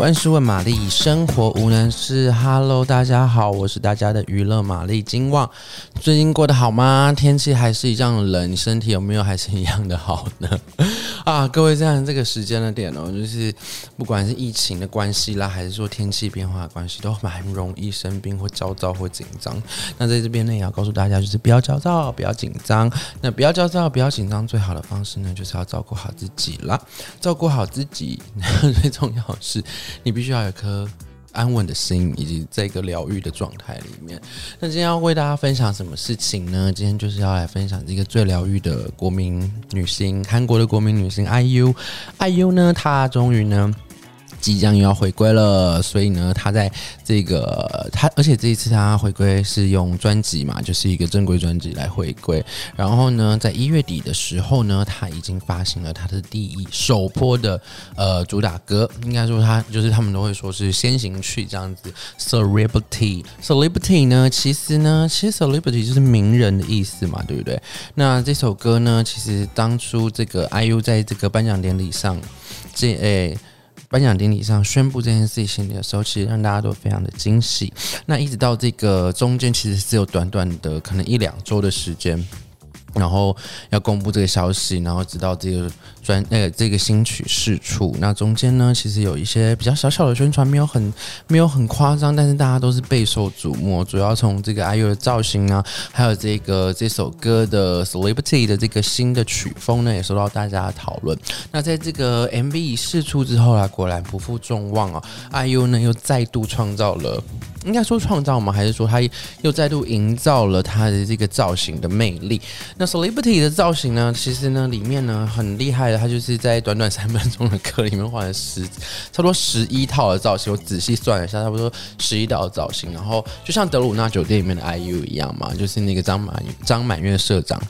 万事问玛丽，生活无难事。Hello，大家好，我是大家的娱乐玛丽金旺。最近过得好吗？天气还是一样冷，身体有没有还是一样的好呢？啊，各位，这样这个时间的点哦，就是不管是疫情的关系啦，还是说天气变化的关系，都蛮容易生病或焦躁或紧张。那在这边呢，也要告诉大家，就是不要焦躁，不要紧张。那不要焦躁，不要紧张，最好的方式呢，就是要照顾好自己啦。照顾好自己，最重要是。你必须要有颗安稳的心，以及在一个疗愈的状态里面。那今天要为大家分享什么事情呢？今天就是要来分享一个最疗愈的国民女星，韩国的国民女星 IU。IU 呢，她终于呢。即将又要回归了，所以呢，他在这个他，而且这一次他回归是用专辑嘛，就是一个正规专辑来回归。然后呢，在一月底的时候呢，他已经发行了他的第一首播的呃主打歌，应该说他就是他们都会说是先行曲这样子。Celebrity，Celebrity 呢，其实呢，其实 Celebrity 就是名人的意思嘛，对不对？那这首歌呢，其实当初这个 IU 在这个颁奖典礼上，这诶。颁奖典礼上宣布这件事情的时候，其实让大家都非常的惊喜。那一直到这个中间，其实只有短短的可能一两周的时间。然后要公布这个消息，然后直到这个专那个这个新曲试出，那中间呢，其实有一些比较小小的宣传，没有很没有很夸张，但是大家都是备受瞩目。主要从这个 IU 的造型啊，还有这个这首歌的 Celebrity 的这个新的曲风呢，也受到大家的讨论。那在这个 MV 一释出之后啊，果然不负众望啊，IU 呢又再度创造了。应该说创造吗？还是说他又再度营造了他的这个造型的魅力？那 Celebrity 的造型呢？其实呢，里面呢很厉害他就是在短短三分钟的课里面换了十，差不多十一套的造型。我仔细算了一下，差不多十一道造型。然后就像德鲁纳酒店里面的 IU 一样嘛，就是那个张满张满月社长。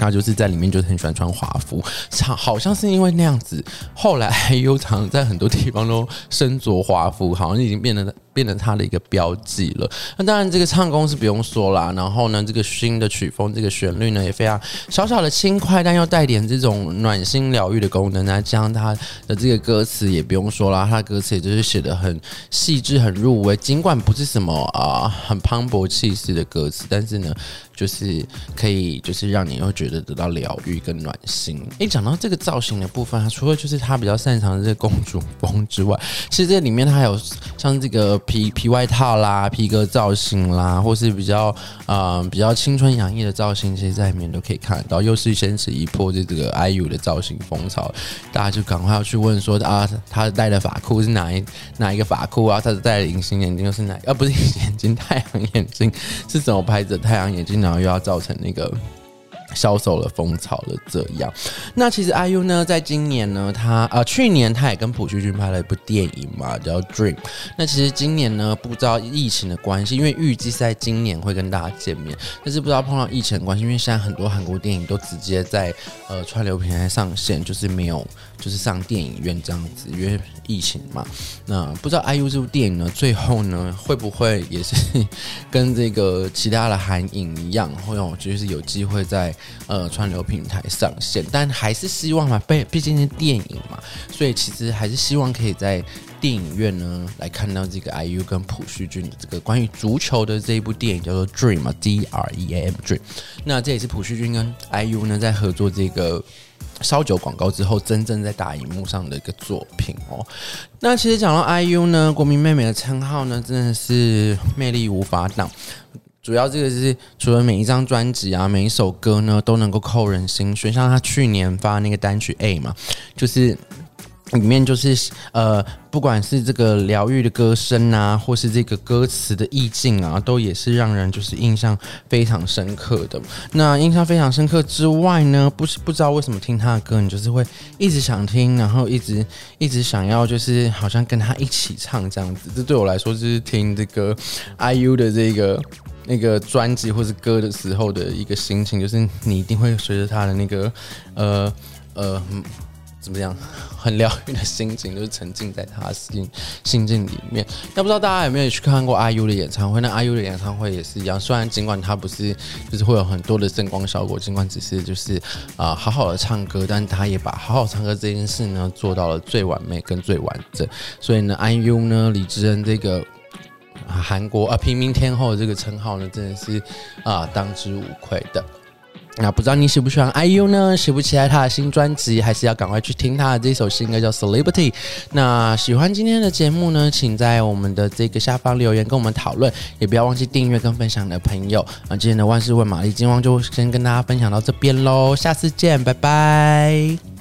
他就是在里面就是很喜欢穿华服，好好像是因为那样子，后来 IU 常在很多地方都身着华服，好像已经变得变成他的一个标记了。那当然这个唱功是不用说啦，然后呢，这个新的曲风，这个旋律呢也非常小小的轻快，但又带点这种暖心疗愈的功能。那这样他的这个歌词也不用说啦，他的歌词也就是写得很细致、很入微，尽管不是什么啊很磅礴气势的歌词，但是呢。就是可以，就是让你又觉得得到疗愈跟暖心。诶、讲到这个造型的部分，啊除了就是他比较擅长的这个公主风之外，其实这里面它还有像这个皮皮外套啦、皮革造型啦，或是比较啊、比较青春洋溢的造型，其实在里面都可以看得到。又是掀起一波这个 IU 的造型风潮，大家就赶快要去问说啊，他戴的发箍是哪一哪一个发箍啊？他戴的隐形眼镜又是哪？啊，不是隐 形眼镜，太阳眼镜是怎么拍的？太阳眼镜？然后又要造成那个销售了风潮了，这样。那其实 IU 呢，在今年呢，他呃去年他也跟朴叙俊拍了一部电影嘛，叫《Dream》。那其实今年呢，不知道疫情的关系，因为预计在今年会跟大家见面，但是不知道碰到疫情的关系，因为现在很多韩国电影都直接在呃串流平台上线，就是没有就是上电影院这样子，因为疫情嘛。那不知道 IU 这部电影呢，最后呢会不会也是 跟这个其他的韩影一样，会有就是有机会在。呃，串流平台上线，但还是希望嘛，毕毕竟是电影嘛，所以其实还是希望可以在电影院呢来看到这个 IU 跟朴叙俊的这个关于足球的这一部电影，叫做 Dream 嘛，D R E A M Dream。那这也是朴叙俊跟 IU 呢在合作这个烧酒广告之后，真正在大荧幕上的一个作品哦。那其实讲到 IU 呢，国民妹妹的称号呢，真的是魅力无法挡。主要这个是除了每一张专辑啊，每一首歌呢都能够扣人心弦，像他去年发那个单曲 A 嘛，就是里面就是呃，不管是这个疗愈的歌声啊，或是这个歌词的意境啊，都也是让人就是印象非常深刻的。那印象非常深刻之外呢，不是不知道为什么听他的歌，你就是会一直想听，然后一直一直想要就是好像跟他一起唱这样子。这对我来说就是听这个 IU 的这个。那个专辑或是歌的时候的一个心情，就是你一定会随着他的那个呃呃，怎么样？很疗愈的心情，就是沉浸在他的心心境里面。那不知道大家有没有去看过 IU 的演唱会？那 IU 的演唱会也是一样，虽然尽管他不是就是会有很多的声光效果，尽管只是就是啊、好好的唱歌，但他也把好好唱歌这件事呢做到了最完美跟最完整。所以呢，IU 呢李智恩这个韩国啊平民天后这个称号呢，真的是啊、当之无愧的。那不知道你喜不喜欢 IU 呢？喜不期待他的新专辑，还是要赶快去听他的这首新歌叫《Celebrity》？那喜欢今天的节目呢，请在我们的这个下方留言跟我们讨论，也不要忘记订阅跟分享你的朋友。那今天的万事问玛丽金旺就先跟大家分享到这边喽，下次见，拜拜。